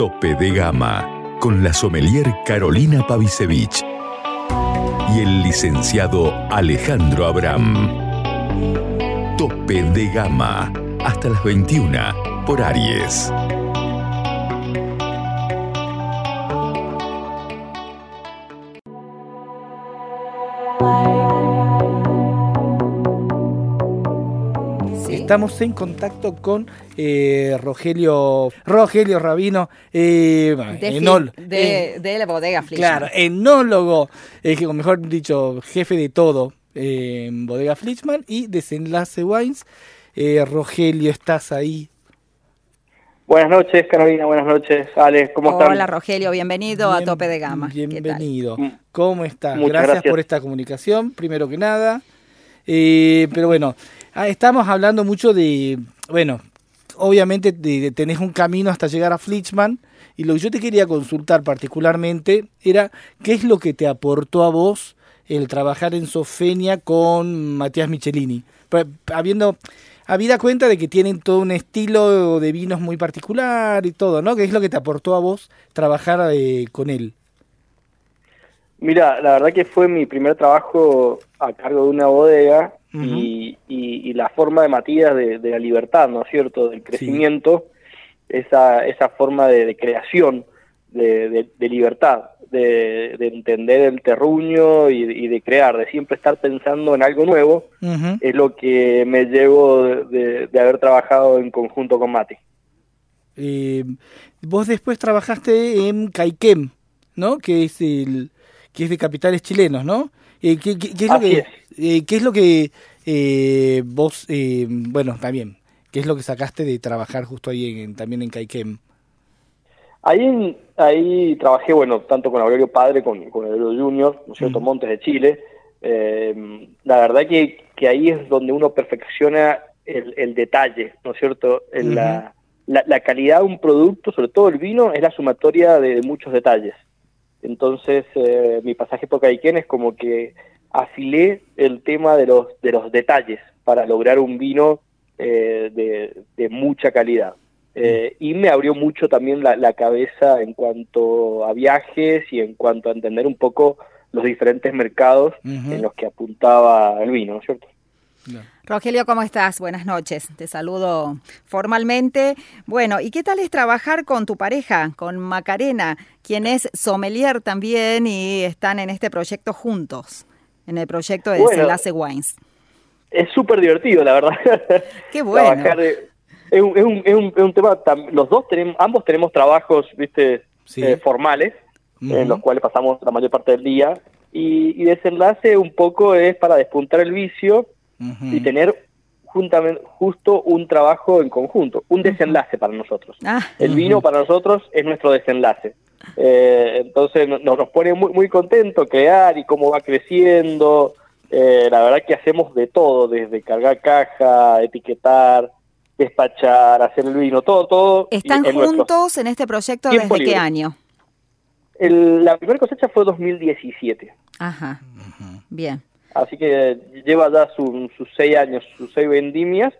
Tope de Gama con la sommelier Carolina Pavisevich y el licenciado Alejandro Abram. Tope de Gama hasta las 21 por Aries. Estamos en contacto con eh, Rogelio Rogelio Rabino, eh, de, enol, de, de, la bodega Flichman. Claro, enólogo, eh, o mejor dicho, jefe de todo en bodega Flichman y Desenlace Wines. Rogelio, ¿estás ahí? Buenas noches, Carolina. Buenas noches, Ale. ¿Cómo estás? Hola, Rogelio. Bienvenido Bien, a Tope de Gama. Bienvenido. Mm. ¿Cómo estás? Muchas Gracias, gracias. por esta comunicación, primero que nada. Eh, pero bueno, ah, estamos hablando mucho de, bueno, obviamente de, tenés un camino hasta llegar a Flichman y lo que yo te quería consultar particularmente era qué es lo que te aportó a vos el trabajar en Sofenia con Matías Michelini, habiendo habida cuenta de que tienen todo un estilo de vinos muy particular y todo, ¿no? ¿Qué es lo que te aportó a vos trabajar eh, con él? Mira, la verdad que fue mi primer trabajo a cargo de una bodega y, y- y la forma de Matías de, de la libertad, ¿no es cierto? Del crecimiento, esa, esa forma de, de creación, de, de- libertad, de, de entender el terruño y, y de crear, de siempre estar pensando en algo nuevo, es lo que me llevo de haber trabajado en conjunto con Mati. Eh, vos después trabajaste en Caiquem, ¿no? Que es el que es de capitales chilenos, ¿no? Eh, ¿qué, qué- qué es lo Así que es. eh, qué es lo que eh, vos bueno también qué es lo que sacaste de trabajar justo ahí en, también en Caiquem? Ahí, en- ahí trabajé, bueno, tanto con Aurelio Padre, con, con Aurelio Junior, ¿no es cierto? Montes de Chile. La verdad que, que ahí es donde uno perfecciona el, el detalle, ¿no es cierto? En la, la, la calidad de un producto, sobre todo el vino, es la sumatoria de, de muchos detalles. Entonces, eh, mi pasaje por Caiquén es como que afilé el tema de los, de los detalles para lograr un vino eh, de, de mucha calidad. Eh, y me abrió mucho también la, la cabeza en cuanto a viajes y en cuanto a entender un poco los diferentes mercados en los que apuntaba el vino, ¿no es cierto? Rogelio, ¿cómo estás? Buenas noches. Te saludo formalmente. Bueno, ¿y qué tal es trabajar con tu pareja, con Macarena, quien es sommelier también y están en este proyecto juntos, en el proyecto de Bueno. Desenlace Wines? Es súper divertido, la verdad. Qué bueno. Trabajar es, un, es, un, es, un, es un tema, tam- los dos tenemos, ambos tenemos trabajos, viste, Sí. eh, formales, en los cuales pasamos la mayor parte del día, y, y desenlace un poco es para despuntar el vicio Y tener juntamente, justo un trabajo en conjunto, un desenlace para nosotros. Ah, El vino para nosotros es nuestro desenlace. Eh, entonces no- no- nos pone muy, muy contento crear y cómo va creciendo. Eh, la verdad que hacemos de todo, desde cargar caja, etiquetar, despachar, hacer el vino, todo, todo. ¿Están en juntos en este proyecto desde qué año? El- la primera cosecha fue 2017, Ajá. Bien. Así que lleva ya su- sus seis años, sus seis vendimias,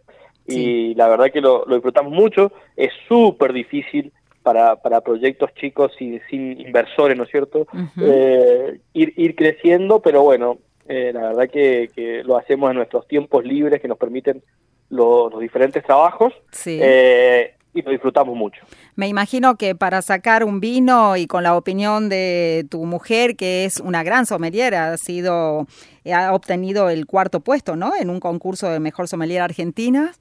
y la verdad que lo, lo disfrutamos mucho. Es súper difícil para, para proyectos chicos y sin inversores, ¿no es cierto? Eh, ir, ir creciendo, pero bueno, eh, la verdad que, que lo hacemos en nuestros tiempos libres que nos permiten lo- los diferentes trabajos Sí. eh, y lo disfrutamos mucho. Me imagino que para sacar un vino y con la opinión de tu mujer, que es una gran sommelier, ha sido, ha obtenido el cuarto puesto, ¿no? En un concurso de mejor sommelier argentina,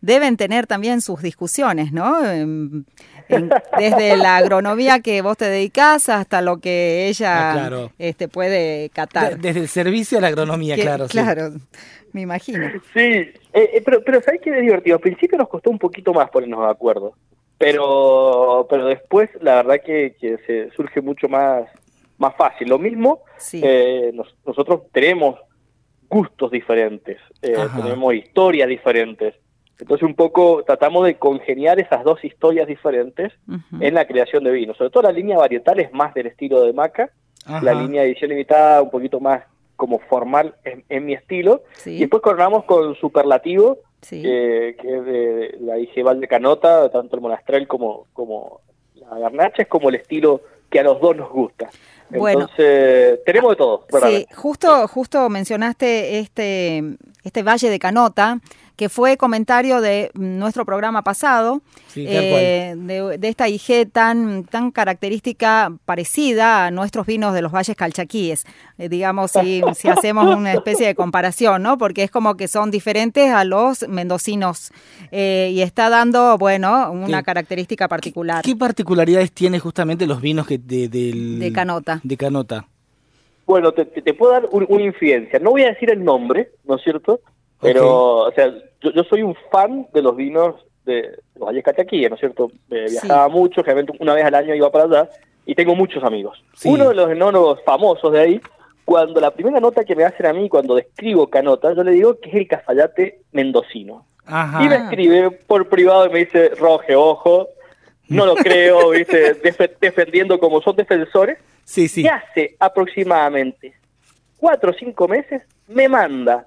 deben tener también sus discusiones, ¿no? En- en- desde la agronomía que vos te dedicás hasta lo que ella Ah, claro. este, puede De- catar. desde el servicio a la agronomía, Que- claro. sí. claro, me imagino. Sí, eh, eh, pero, pero ¿sabes qué es divertido? Al principio nos costó un poquito más ponernos de acuerdo, pero, pero después la verdad que, que se surge mucho más, más fácil. Lo mismo, Sí. eh, nos- nosotros tenemos gustos diferentes, eh, tenemos historias diferentes. Entonces un poco tratamos de congeniar esas dos historias diferentes en la creación de vino. Sobre todo la línea varietal es más del estilo de Maca, Ajá. la línea de edición limitada un poquito más como formal en, en mi estilo. Sí. Y después coronamos con Superlativo, Sí. que, que es de la IG Val de Canota, tanto el Monastrel como, como la garnacha es como el estilo que a los dos nos gusta. Entonces, tenemos de todo. Sí, justo, justo mencionaste este, este Valle de Canota, que fue comentario de nuestro programa pasado, eh, de, esta IG tan, tan característica parecida a nuestros vinos de los valles calchaquíes, eh, digamos, si, si, hacemos una especie de comparación, ¿no? Porque es como que son diferentes a los mendocinos eh, y está dando, bueno, una característica particular. ¿Qué, particularidades tiene justamente los vinos que de, de Canota? De Canota. Bueno, te, puedo dar una infidencia. No voy a decir el nombre, ¿no es cierto? Pero, o sea, yo, soy un fan de los vinos de los Valles ¿no es cierto? Eh, viajaba mucho, generalmente una vez al año iba para allá, y tengo muchos amigos. Uno de los enólogos famosos de ahí, cuando la primera nota que me hacen a mí cuando describo Canota, yo le digo que es el cafayate mendocino. Y me escribe por privado y me dice, Roge, ojo, no lo creo, ¿viste? defendiendo como son defensores. Sí, sí. Y hace aproximadamente cuatro o cinco meses me manda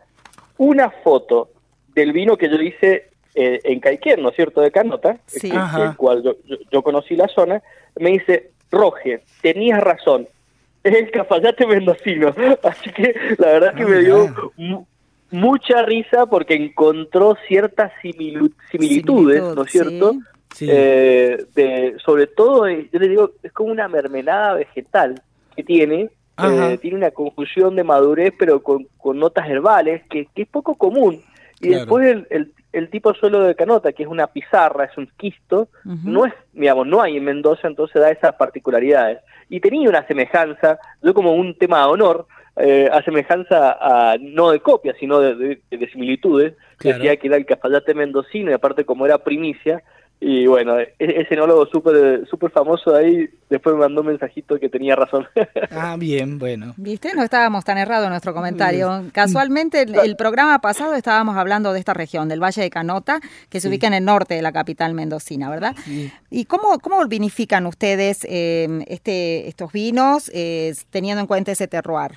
una foto del vino que yo hice eh, en Caiquén, ¿no es cierto?, de Canota, sí. el cual yo, conocí la zona, me dice, Roge, tenías razón, es el Cafayate mendocino. Así que la verdad que me dio mucha risa porque encontró ciertas similitudes, ¿no es cierto? Eh, de, sobre todo, eh, yo le digo, es como una mermelada vegetal que tiene, tiene una confusión de madurez, pero con, notas herbales, que, es poco común. Y después el, el, tipo suelo de canota, que es una pizarra, es un quisto, no es, digamos, no hay en Mendoza, entonces da esas particularidades. Y tenía una semejanza, yo como un tema de honor, eh, a semejanza a, no de copia, sino de, similitudes, decía que era el cafayate mendocino, y aparte como era primicia, y bueno, e-, ese enólogo súper super famoso ahí después me mandó un mensajito que tenía razón. Ah, bien, bueno. ¿Viste? No estábamos tan errados en nuestro comentario. Casualmente, el, programa pasado estábamos hablando de esta región, del Valle de Canota, que se ubica en el norte de la capital mendocina, ¿verdad? ¿Y cómo, cómo vinifican ustedes em, este, estos vinos eh, teniendo en cuenta ese terroir?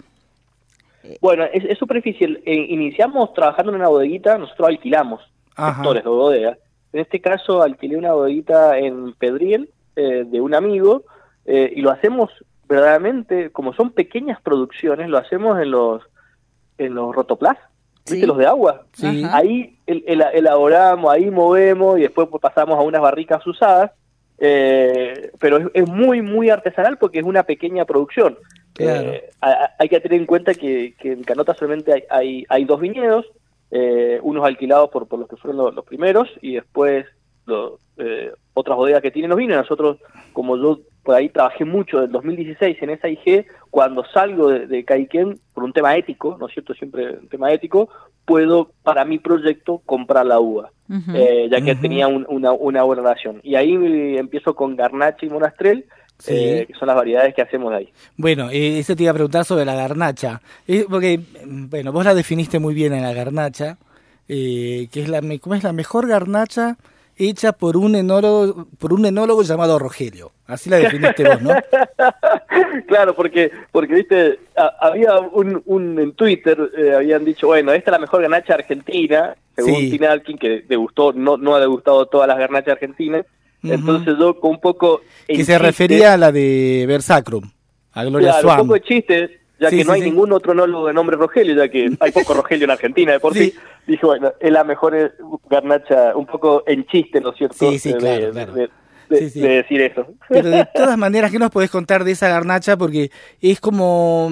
Bueno, es, súper difícil. Eh, iniciamos trabajando en una bodeguita, nosotros alquilamos sectores de bodega en este caso alquilé una bodeguita en Pedriel eh, de un amigo eh, y lo hacemos verdaderamente, como son pequeñas producciones, lo hacemos en los en los rotoplas, ¿viste? Los de agua. Ahí elaboramos, ahí movemos y después pasamos a unas barricas usadas, eh, pero es, muy, muy artesanal porque es una pequeña producción. hay que tener en cuenta que, en Canota solamente hay, hay, hay dos viñedos, eh, unos alquilados por, por los que fueron los, primeros y después eh, otras bodegas que tienen los vinos. Nosotros, como yo por ahí trabajé mucho del 2016 en esa IG, cuando salgo de, de Caiquén, por un tema ético, ¿no es cierto? Siempre un tema ético, puedo para mi proyecto comprar la uva, eh, ya que tenía una, una buena relación. Y ahí empiezo con Garnacha y Monastrell, eh, que son las variedades que hacemos de ahí. Bueno, eh, eso te iba a preguntar sobre la garnacha, eh, porque, bueno, vos la definiste muy bien en la garnacha, que es la, ¿cómo es la mejor garnacha hecha por un enólogo, por un enólogo llamado Rogelio? Así la definiste vos, ¿no? claro, porque, porque viste, había un, un en Twitter, habían dicho, bueno, esta es la mejor garnacha argentina, según sí. Tinalkin, que degustó, no, no ha degustado todas las garnachas argentinas, entonces yo con un poco... Que se refería a la de Versacrum, a Gloria claro, un poco de chiste, ya que no hay ningún otro enólogo de nombre Rogelio, ya que hay poco Rogelio en Argentina de por sí. Dije, bueno, es la mejor eh, garnacha, un poco en chiste, ¿no es cierto? Sí, sí, claro, de, decir eso. Pero de todas maneras, ¿qué nos podés contar de esa garnacha? Porque es como,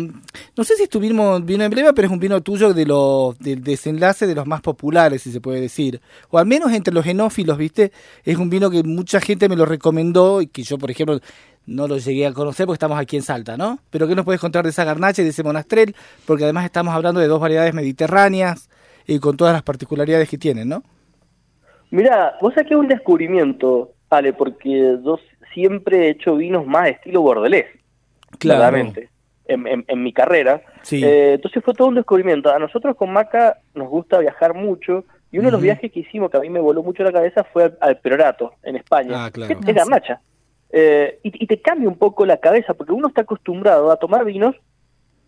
no sé si es tu vino, vino emblema, pero es un vino tuyo de los, del desenlace de los más populares, si se puede decir. O al menos entre los genófilos, ¿viste? Es un vino que mucha gente me lo recomendó y que yo, por ejemplo, no lo llegué a conocer porque estamos aquí en Salta, ¿no? Pero ¿qué nos puedes contar de esa garnacha y de ese monastrel? Porque además estamos hablando de dos variedades mediterráneas y con todas las particularidades que tienen, ¿no? Mira, vos saqué un descubrimiento Vale, porque yo siempre he hecho vinos más estilo bordelés, claramente, en, en, mi carrera. Eh, entonces fue todo un descubrimiento. A nosotros con Maca nos gusta viajar mucho y uno de los viajes que hicimos que a mí me voló mucho la cabeza fue al, Perorato, en España, ah, claro. que es garnacha. Eh, y, te cambia un poco la cabeza porque uno está acostumbrado a tomar vinos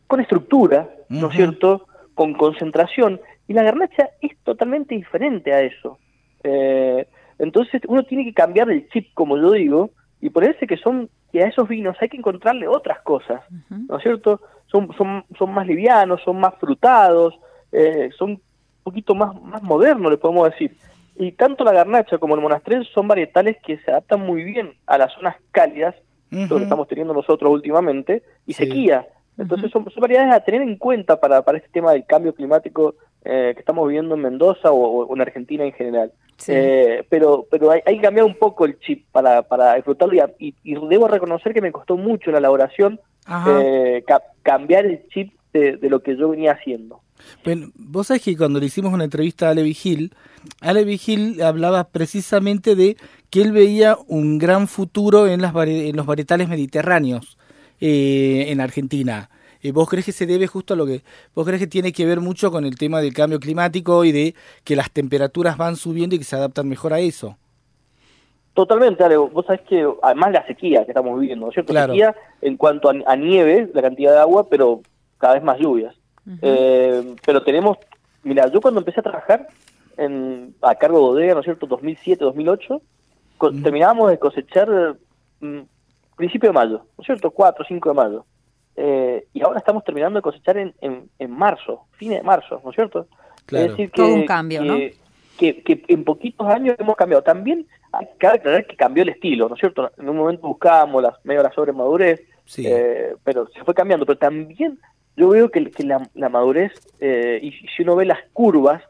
con estructura, ¿no es cierto? Con concentración. Y la garnacha es totalmente diferente a eso. Eh, entonces uno tiene que cambiar el chip, como yo digo, y parece que son que a esos vinos hay que encontrarle otras cosas, ¿no es cierto? Son, son, son más livianos, son más frutados, eh, son un poquito más, más modernos, le podemos decir. Y tanto la garnacha como el monastrell son varietales que se adaptan muy bien a las zonas cálidas, lo que estamos teniendo nosotros últimamente, y sequía. Entonces son, variedades a tener en cuenta para, para este tema del cambio climático eh, que estamos viviendo en Mendoza o, en Argentina en general. Eh, pero pero hay, hay, que cambiar un poco el chip para, para disfrutarlo y, debo reconocer que me costó mucho la elaboración eh, cambiar el chip de, lo que yo venía haciendo. Bueno, vos sabés que cuando le hicimos una entrevista a Ale Vigil, Ale Vigil hablaba precisamente de que él veía un gran futuro en, las, en los varietales mediterráneos eh, en Argentina. Eh, ¿Vos crees que se debe justo a lo que... ¿Vos crees que tiene que ver mucho con el tema del cambio climático y de que las temperaturas van subiendo y que se adaptan mejor a eso? Totalmente, Ale. Vos sabés que además la sequía que estamos viviendo, ¿cierto? Sequía en cuanto a, nieve, la cantidad de agua, pero cada vez más lluvias. Eh, pero tenemos... Mira, yo cuando empecé a trabajar en, a cargo de bodega, ¿no es cierto? 2007, 2008, terminábamos de cosechar mm, principio de mayo, ¿no es cierto? 4 o 5 de mayo. Eh, y ahora estamos terminando de cosechar en, en, marzo, fines de marzo, ¿no es cierto? Claro. Es decir, que, Todo un cambio, que, ¿no? Que, en poquitos años hemos cambiado. También hay que aclarar que cambió el estilo, ¿no es cierto? En un momento buscábamos las, medio la sobremadurez, eh, pero se fue cambiando. Pero también yo veo que, que la, la, madurez, eh, y si uno ve las curvas,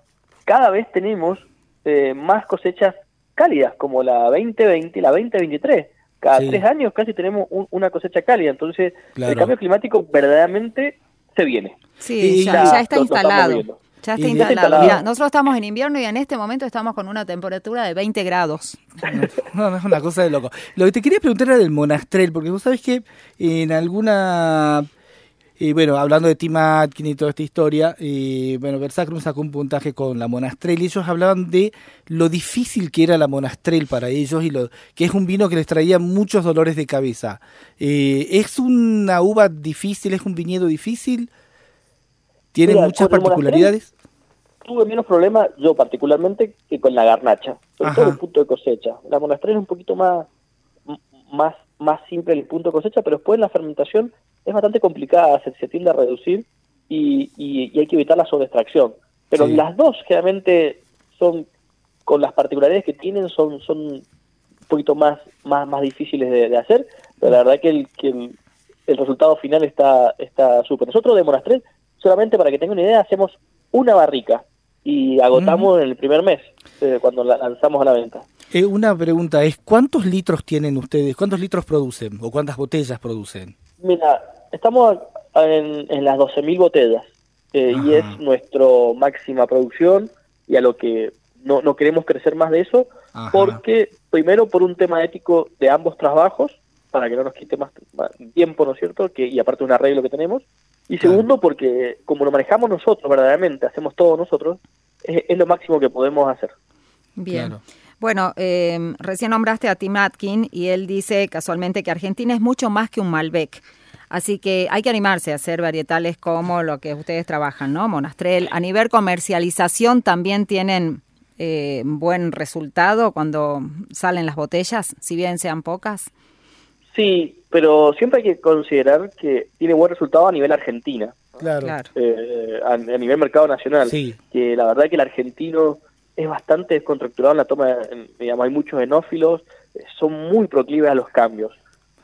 cada vez tenemos eh, más cosechas cálidas, como la 2020 y la 2023 cada tres años casi tenemos una cosecha cálida, entonces el cambio climático verdaderamente se viene. Sí, ya, está instalado. Ya está instalado. nosotros estamos en invierno y en este momento estamos con una temperatura de 20 grados. No, no es una cosa de loco. Lo que te quería preguntar era del monastrel, porque vos sabés que en alguna y bueno, hablando de Tim Atkin y toda esta historia, y bueno, Versacrum sacó un puntaje con la Monastrell y ellos hablaban de lo difícil que era la Monastrell para ellos y lo que es un vino que les traía muchos dolores de cabeza. Eh, ¿Es una uva difícil? ¿Es un viñedo difícil? ¿Tiene muchas particularidades? Tuve menos problemas yo particularmente que con la garnacha, sobre todo el punto de cosecha. La Monastrell es un poquito más, más, más simple el punto de cosecha, pero después en la fermentación es bastante complicada, se, se tiende a reducir y, y, hay que evitar la sobreextracción. Pero las dos generalmente son, con las particularidades que tienen, son, son un poquito más, más, más difíciles de, hacer, pero la verdad que el, que el, resultado final está está súper. Nosotros de Monastrell, solamente para que tengan una idea, hacemos una barrica y agotamos en el primer mes, eh, cuando la lanzamos a la venta. Eh, una pregunta es, ¿cuántos litros tienen ustedes? ¿Cuántos litros producen o cuántas botellas producen? Mira, estamos en, en las 12.000 botellas eh, y es nuestra máxima producción y a lo que no, no queremos crecer más de eso porque primero por un tema ético de ambos trabajos para que no nos quite más, tiempo, ¿no es cierto? Que, y aparte un arreglo que tenemos. Y segundo porque como lo manejamos nosotros verdaderamente, hacemos todo nosotros, es, lo máximo que podemos hacer. Bien. Bueno, eh, recién nombraste a Tim Atkin y él dice casualmente que Argentina es mucho más que un Malbec. Así que hay que animarse a hacer varietales como lo que ustedes trabajan, ¿no? Monastrell. A nivel comercialización también tienen eh, buen resultado cuando salen las botellas, si bien sean pocas. Sí, pero siempre hay que considerar que tiene buen resultado a nivel argentina. Claro. Eh, a, nivel mercado nacional. Sí. Que la verdad que el argentino es bastante descontracturado en la toma, digamos, hay muchos enófilos, eh, son muy proclives a los cambios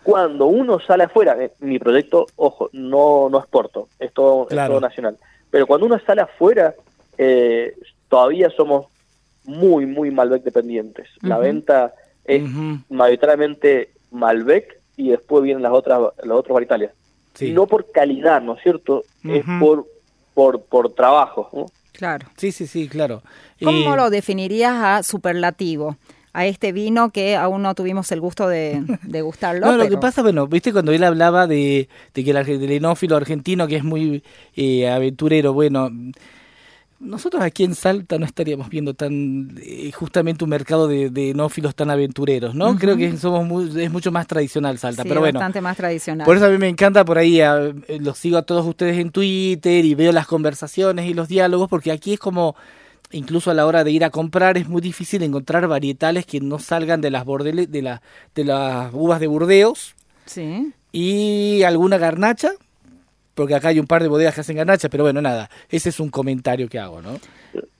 cuando uno sale afuera, eh, mi proyecto, ojo, no, no exporto, es todo, nacional, pero cuando uno sale afuera, eh, todavía somos muy, muy Malbec dependientes. La venta es mayoritariamente Malbec y después vienen las otras las otros varietales. No por calidad, ¿no es cierto? Es por, por, por trabajo. ¿no? Claro. Sí, sí, sí, claro. ¿Cómo lo definirías a superlativo? a este vino que aún no tuvimos el gusto de, de gustarlo. no, lo que pasa, bueno, viste cuando él hablaba de, de que el, enófilo argentino que es muy eh, aventurero, bueno, nosotros aquí en Salta no estaríamos viendo tan eh, justamente un mercado de, de, enófilos tan aventureros, ¿no? Creo que somos es mucho más tradicional Salta, pero bueno. bastante más tradicional. Por eso a mí me encanta por ahí, los sigo a todos ustedes en Twitter y veo las conversaciones y los diálogos, porque aquí es como incluso a la hora de ir a comprar es muy difícil encontrar varietales que no salgan de las bordeles, de, la, de las uvas de Burdeos. Sí. Y alguna garnacha, porque acá hay un par de bodegas que hacen garnacha, pero bueno, nada, ese es un comentario que hago, ¿no?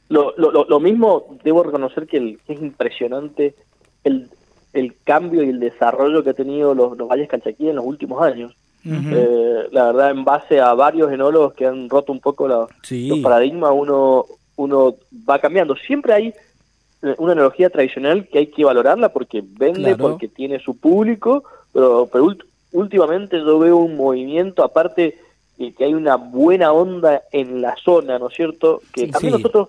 Lo, lo, lo mismo, debo reconocer que, el, es impresionante el, el cambio y el desarrollo que ha tenido los, los valles calchaquí en los últimos años. eh, la verdad, en base a varios enólogos que han roto un poco la, Sí. los paradigmas, uno, uno va cambiando. Siempre hay eh, una analogía tradicional que hay que valorarla porque vende, Claro. porque tiene su público, pero, pero últimamente yo veo un movimiento, aparte que hay una buena onda en la zona, ¿no es cierto? Que Sí, también sí. nosotros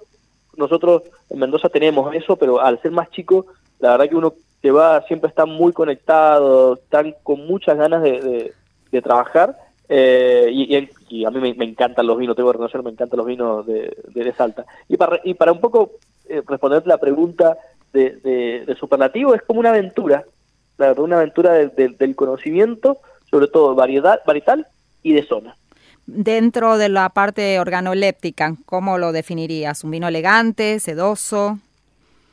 nosotros en Mendoza tenemos eso, pero al ser más chico, la verdad que uno te va, siempre está muy conectado, están con muchas ganas de, de- de trabajar. eh, y, y- y a mí me, me encantan los vinos, tengo que reconocer, me encantan los vinos de, de, Salta. Y para, y para un poco eh, responderte la pregunta de, de, de Superlativo, es como una aventura, la verdad, una aventura de- de- del conocimiento, sobre todo variedad, varietal y de zona. Dentro de la parte organoléptica, ¿cómo lo definirías? ¿Un vino elegante, sedoso?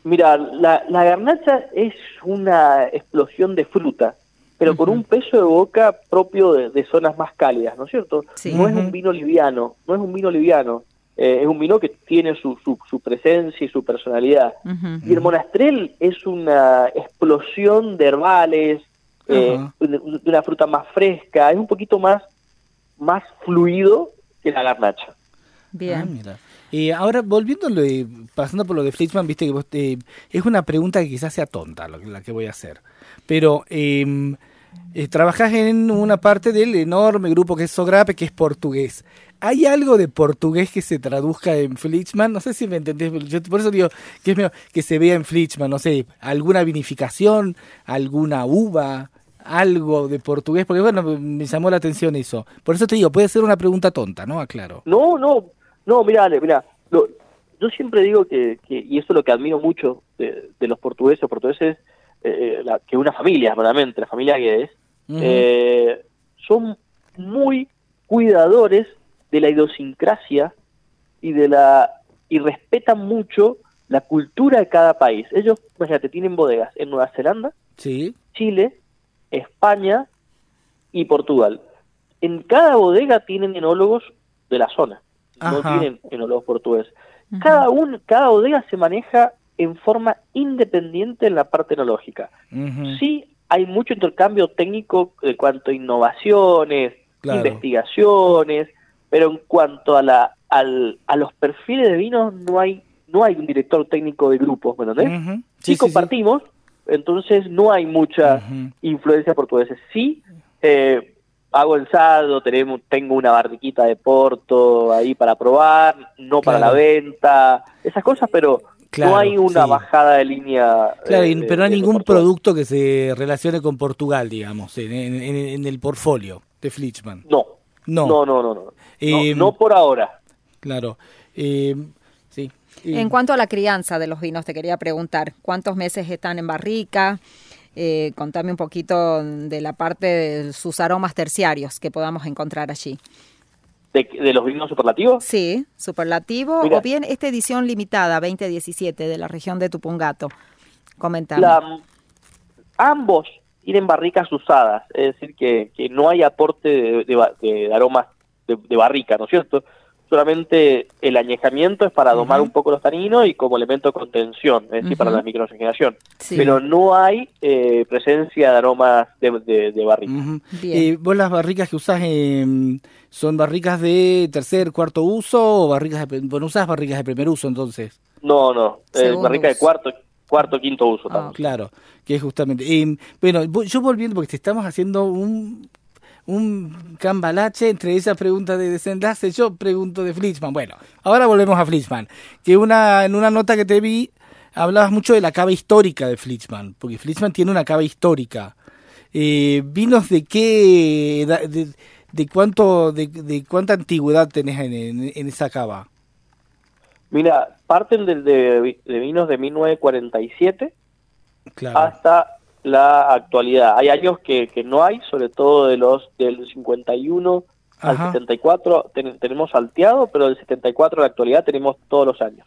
Mira, la, la garnacha es una explosión de fruta, pero con un peso de boca propio de, de zonas más cálidas, ¿no es cierto? Sí. No es un vino liviano, no es un vino liviano, eh, es un vino que tiene su, su, su presencia y su personalidad. Y el monastrel es una explosión de herbales, eh, de una fruta más fresca, es un poquito más, más fluido que la garnacha. Bien. Ah, mira. Y ahora, volviendo, pasando por lo de Fleischmann, viste que vos te- es una pregunta que quizás sea tonta lo que- la que voy a hacer. Pero eh, eh, trabajás en una parte del enorme grupo que es Sogrape, que es portugués. ¿Hay algo de portugués que se traduzca en Fleischmann? No sé si me entendés, pero yo por eso digo que es mejor que se vea en Fleischmann, no sé, alguna vinificación, alguna uva, algo de portugués, porque bueno, me llamó la atención eso. Por eso te digo, puede ser una pregunta tonta, ¿no? Aclaro. No, no, no, mira, Ale, mira, lo- yo siempre digo que, que, y eso es lo que admiro mucho de, de los portugueses, portugueses, eh, la- que una familia, realmente, la familia Guedes, Ujú. eh, son muy cuidadores de la idiosincrasia y de la y respetan mucho la cultura de cada país. Ellos, imagínate, tienen bodegas en Nueva Zelanda, Sí. Chile, España y Portugal. En cada bodega tienen enólogos de la zona, no tienen enólogos portugueses. Cada, un, cada bodega se maneja en forma independiente en la parte enológica. Sí hay mucho intercambio técnico en cuanto a innovaciones, Claro. investigaciones, pero en cuanto a la al, a los perfiles de vinos no hay no hay un director técnico de grupos, ¿me entendés? Sí. compartimos, entonces no hay mucha influencia portuguesa. Sí, eh, hago ensado, tenemos, tengo una barriquita de Porto ahí para probar, no para la venta, esas cosas, pero Claro, no hay una sí. bajada de línea. Claro, eh, de- pero no hay ningún producto que se relacione con Portugal, digamos, en, en- el portfolio de Flichman. No, No. no, no, no, no. Eh, no por ahora. Claro. Eh, En cuanto a la crianza de los vinos, te quería preguntar, ¿cuántos meses están en barrica? Eh, contame un poquito de la parte de sus aromas terciarios que podamos encontrar allí. De, de los vinos superlativos, Sí, superlativo Mira. o bien esta edición limitada 2017 de la región de Tupungato. Comentame. la, ambos tienen barricas usadas, es decir, que, que no hay aporte de, de ba- de aromas de, de barrica, ¿no es cierto? Solamente el añejamiento es para domar un poco los taninos y como elemento de contención, es decir, para la microoxigenación. Sí. Pero no hay eh, presencia de aromas de, de, de barrica. ujú. Bien. Eh, ¿Vos las barricas que usás eh, son barricas de tercer, cuarto uso o barricas de, bueno, usás barricas de primer uso entonces? No, no, eh, Segundo barrica de cuarto, cuarto, quinto uso Ah, también. Claro, que es justamente. eh, bueno, yo volviendo, porque te estamos haciendo un, un cambalache entre esa pregunta de desenlace, yo pregunto de Flitzman. Bueno, ahora volvemos a Flitzman. Que una, en una nota que te vi, hablabas mucho de la cava histórica de Flitzman, porque Flitzman tiene una cava histórica. Eh, ¿Vinos de qué de, de cuánto, de, de cuánta antigüedad tenés en, en- en esa cava? Mira, parten de, de vinos de 1947 Claro. hasta la actualidad. Hay años que, que no hay, sobre todo de los del 51 Ajá. al 74 ten- tenemos salteado, pero del 74 a la actualidad tenemos todos los años.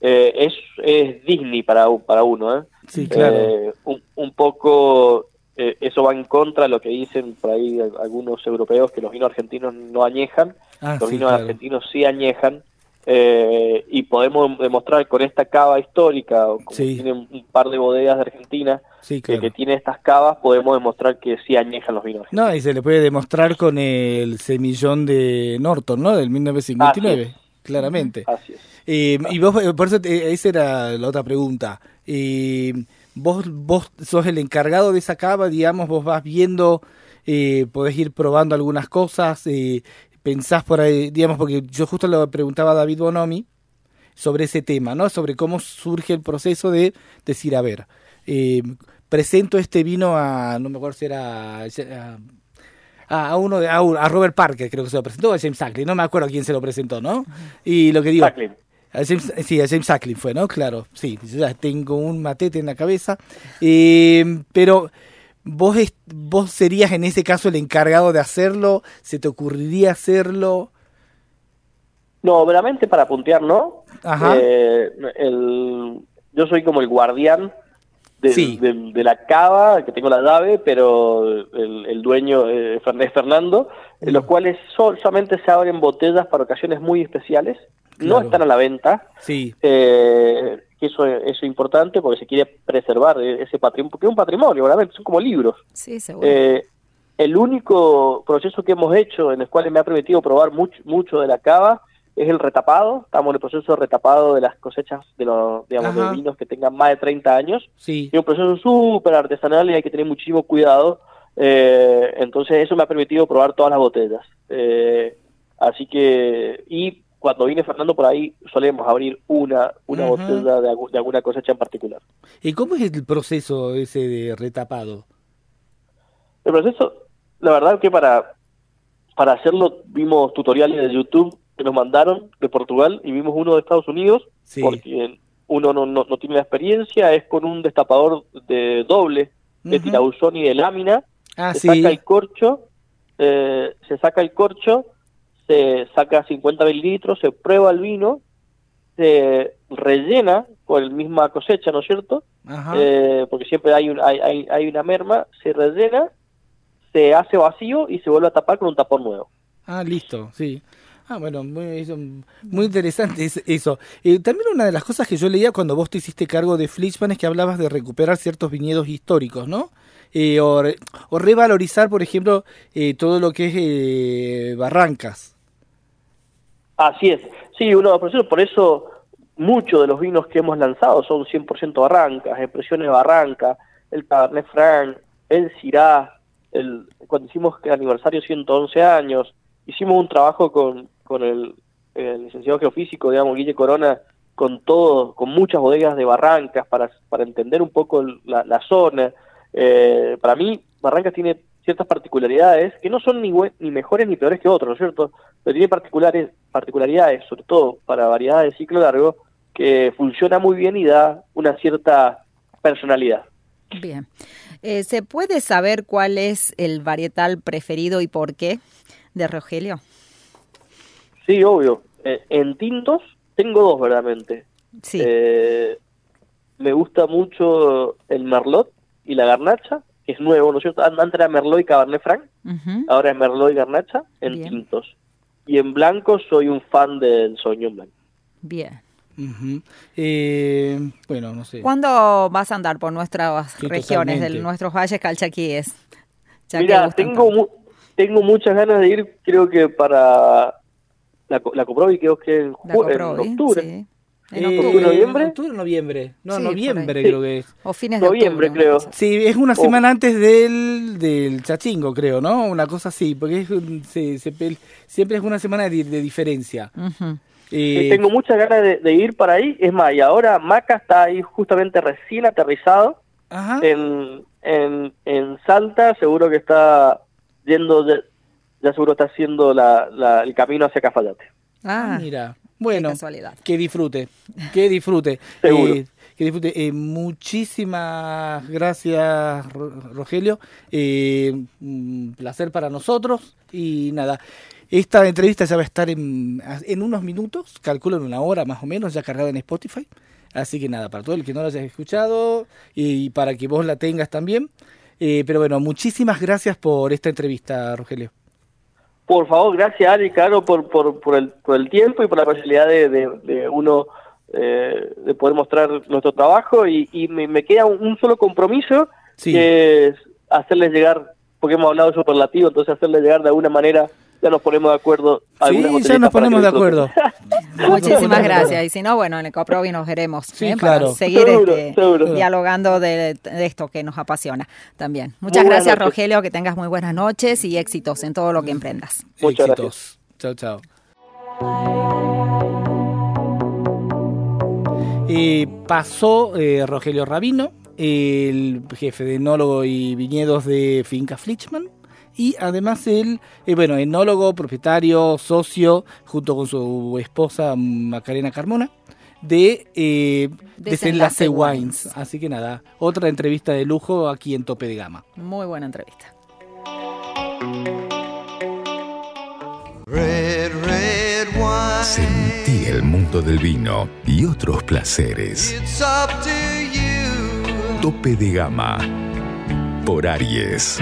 eh, es, es Disney para, para uno. ¿eh? Sí, claro. Eh, un, un poco eh, eso va en contra de lo que dicen por ahí algunos europeos que los vinos argentinos no añejan, Ah, los sí, vinos claro. argentinos sí añejan. Eh, y podemos demostrar con esta cava histórica, o como Sí. tiene un par de bodegas de Argentina, Sí, que, claro. que tiene estas cavas, podemos demostrar que sí añejan los vinos. No, y se le puede demostrar con el semillón de Norton, ¿no? Del 1959, Así claramente. Así es. Eh, y vos, eh, por eso, te- esa era la otra pregunta. Eh, vos, vos sos el encargado de esa cava, digamos, vos vas viendo, eh, podés ir probando algunas cosas, eh, pensás por ahí, digamos, porque yo justo le preguntaba a David Bonomi sobre ese tema, ¿no? Sobre cómo surge el proceso de decir, a ver, eh, presento este vino a, no me acuerdo si era... a- a, uno de, a, a Robert Parker creo que se lo presentó a James Ackley, no me acuerdo quién se lo presentó, ¿no? Y lo que digo, Sacklin. a James, sí, a James Acklin fue, ¿no? Claro, sí, yo ya tengo un matete en la cabeza. Eh, pero vos, est- vos serías en ese caso el encargado de hacerlo, ¿se te ocurriría hacerlo? No, veramente para puntear, ¿no. Ajá. Eh, el, yo soy como el guardián de, Sí. de- de la cava, que tengo la llave, pero el, el dueño eh, es Fernando, en los cuales sol- solamente se abren botellas para ocasiones muy especiales. No están a la venta, Sí, eh, eso, eso es importante porque se quiere preservar e- ese patrimonio, porque es un patrimonio, realmente, son como libros. Sí, seguro. Eh, el único proceso que hemos hecho en el cual me ha permitido probar mucho, mucho de la cava es el retapado. Estamos en el proceso de retapado de las cosechas de los digamos, de vinos que tengan más de 30 años. sí. Es un proceso súper artesanal y hay que tener muchísimo cuidado. Eh, entonces eso me ha permitido probar todas las botellas. Eh, así que, y cuando viene Fernando por ahí solemos abrir una, una botella de, algu- de alguna cosecha en particular. ¿Y cómo es el proceso ese de retapado? El proceso, la verdad que para, para hacerlo vimos tutoriales de YouTube que nos mandaron de Portugal y vimos uno de Estados Unidos, Sí. porque uno no, no, no tiene la experiencia, es con un destapador de doble, de tirabuzón y de lámina, Ah, se sí. saca el corcho, eh, se saca el corcho, se saca 50 mililitros, se prueba el vino, se rellena con la misma cosecha, ¿no es cierto? Eh, porque siempre hay, un, hay, hay, hay una merma, se rellena, se hace vacío y se vuelve a tapar con un tapón nuevo. Ah, listo, sí. Ah, bueno, muy, muy interesante es- eso. Eh, también una de las cosas que yo leía cuando vos te hiciste cargo de Flichman es que hablabas de recuperar ciertos viñedos históricos, ¿no? Eh, o, re- o revalorizar, por ejemplo, eh, todo lo que es eh, Barrancas. Así es. Sí, uno eso, por eso muchos de los vinos que hemos lanzado son 100% barrancas, expresiones barranca, el Cabernet Franc, el Syrah, el, cuando hicimos el aniversario 111 años, hicimos un trabajo con, con el, licenciado geofísico, digamos, Guille Corona, con todo, con muchas bodegas de barrancas para, para entender un poco la, zona. Eh, para mí, Barrancas tiene ciertas particularidades que no son ni, ni mejores ni peores que otros, ¿no es cierto? Pero tiene particulares, particularidades, sobre todo para variedades de ciclo largo, que funciona muy bien y da una cierta personalidad. Bien. Eh, ¿Se puede saber cuál es el varietal preferido y por qué de Rogelio? Sí, obvio. Eh, en tintos tengo dos, verdaderamente. Sí. Eh, me gusta mucho el Merlot y la Garnacha, que es nuevo, ¿no es cierto? An- Antes era Merlot y Cabernet Franc, ahora es Merlot y Garnacha en Bien. tintos. Y en blanco soy un fan del Sauvignon Blanc. Bien. Eh, bueno, no sé. ¿Cuándo vas a andar por nuestras Sí, regiones, de nuestros valles calchaquíes? Ya Mira, tengo, mu- tengo muchas ganas de ir, creo que para la, co- la Coprovi, creo que en, en octubre. sí. En Eh, octubre. noviembre? octubre noviembre. No, Sí, noviembre creo que es. O fines de Noviembre, octubre. creo. Sí, es una Oh. semana antes del, del chachingo, creo, ¿no? Una cosa así, porque es un- se- se siempre es una semana de, de diferencia. Eh, Sí, tengo muchas ganas de, de ir para ahí. Es más, y ahora Maca está ahí justamente recién aterrizado Ajá. en, en, en Salta. Seguro que está yendo, ya, ya seguro está haciendo la, la- el camino hacia Cafayate. Ah, Ah, qué Bueno, casualidad. que disfrute, que disfrute. Seguro. Eh, que disfrute. Eh, muchísimas gracias, Rogelio. Eh, un placer para nosotros. Y nada, esta entrevista ya va a estar en, en unos minutos, calculo en una hora más o menos, ya cargada en Spotify. Así que nada, para todo el que no lo haya escuchado y para que vos la tengas también. Eh, pero bueno, muchísimas gracias por esta entrevista, Rogelio. Por favor, gracias Ari, Caro, por, por, por, el, por el tiempo y por la posibilidad de, de, uno eh, de poder mostrar nuestro trabajo y, y me, queda un, solo compromiso que es hacerles llegar, porque hemos hablado de superlativo, entonces hacerles llegar de alguna manera ya nos ponemos de acuerdo. Sí, ya nos ponemos de acuerdo. Muchísimas gracias. Y si no, bueno, en el Coprovi nos veremos sí, ¿eh? para seguir este, dialogando de, esto que nos apasiona también. Muchas gracias, Rogelio. Que tengas muy buenas noches y éxitos en todo lo que emprendas. Muchas éxitos. Chao, chao. Eh, pasó eh, Rogelio Rabino, el jefe de enólogo y viñedos de Finca Flichman y además él, eh, bueno, enólogo, propietario, socio, junto con su esposa Macarena Carmona, de eh, Desenlace, Wines. Así que nada, otra entrevista de lujo aquí en Tope de Gama. Muy buena entrevista. Sentí el mundo del vino y otros placeres. Tope de Gama por Aries.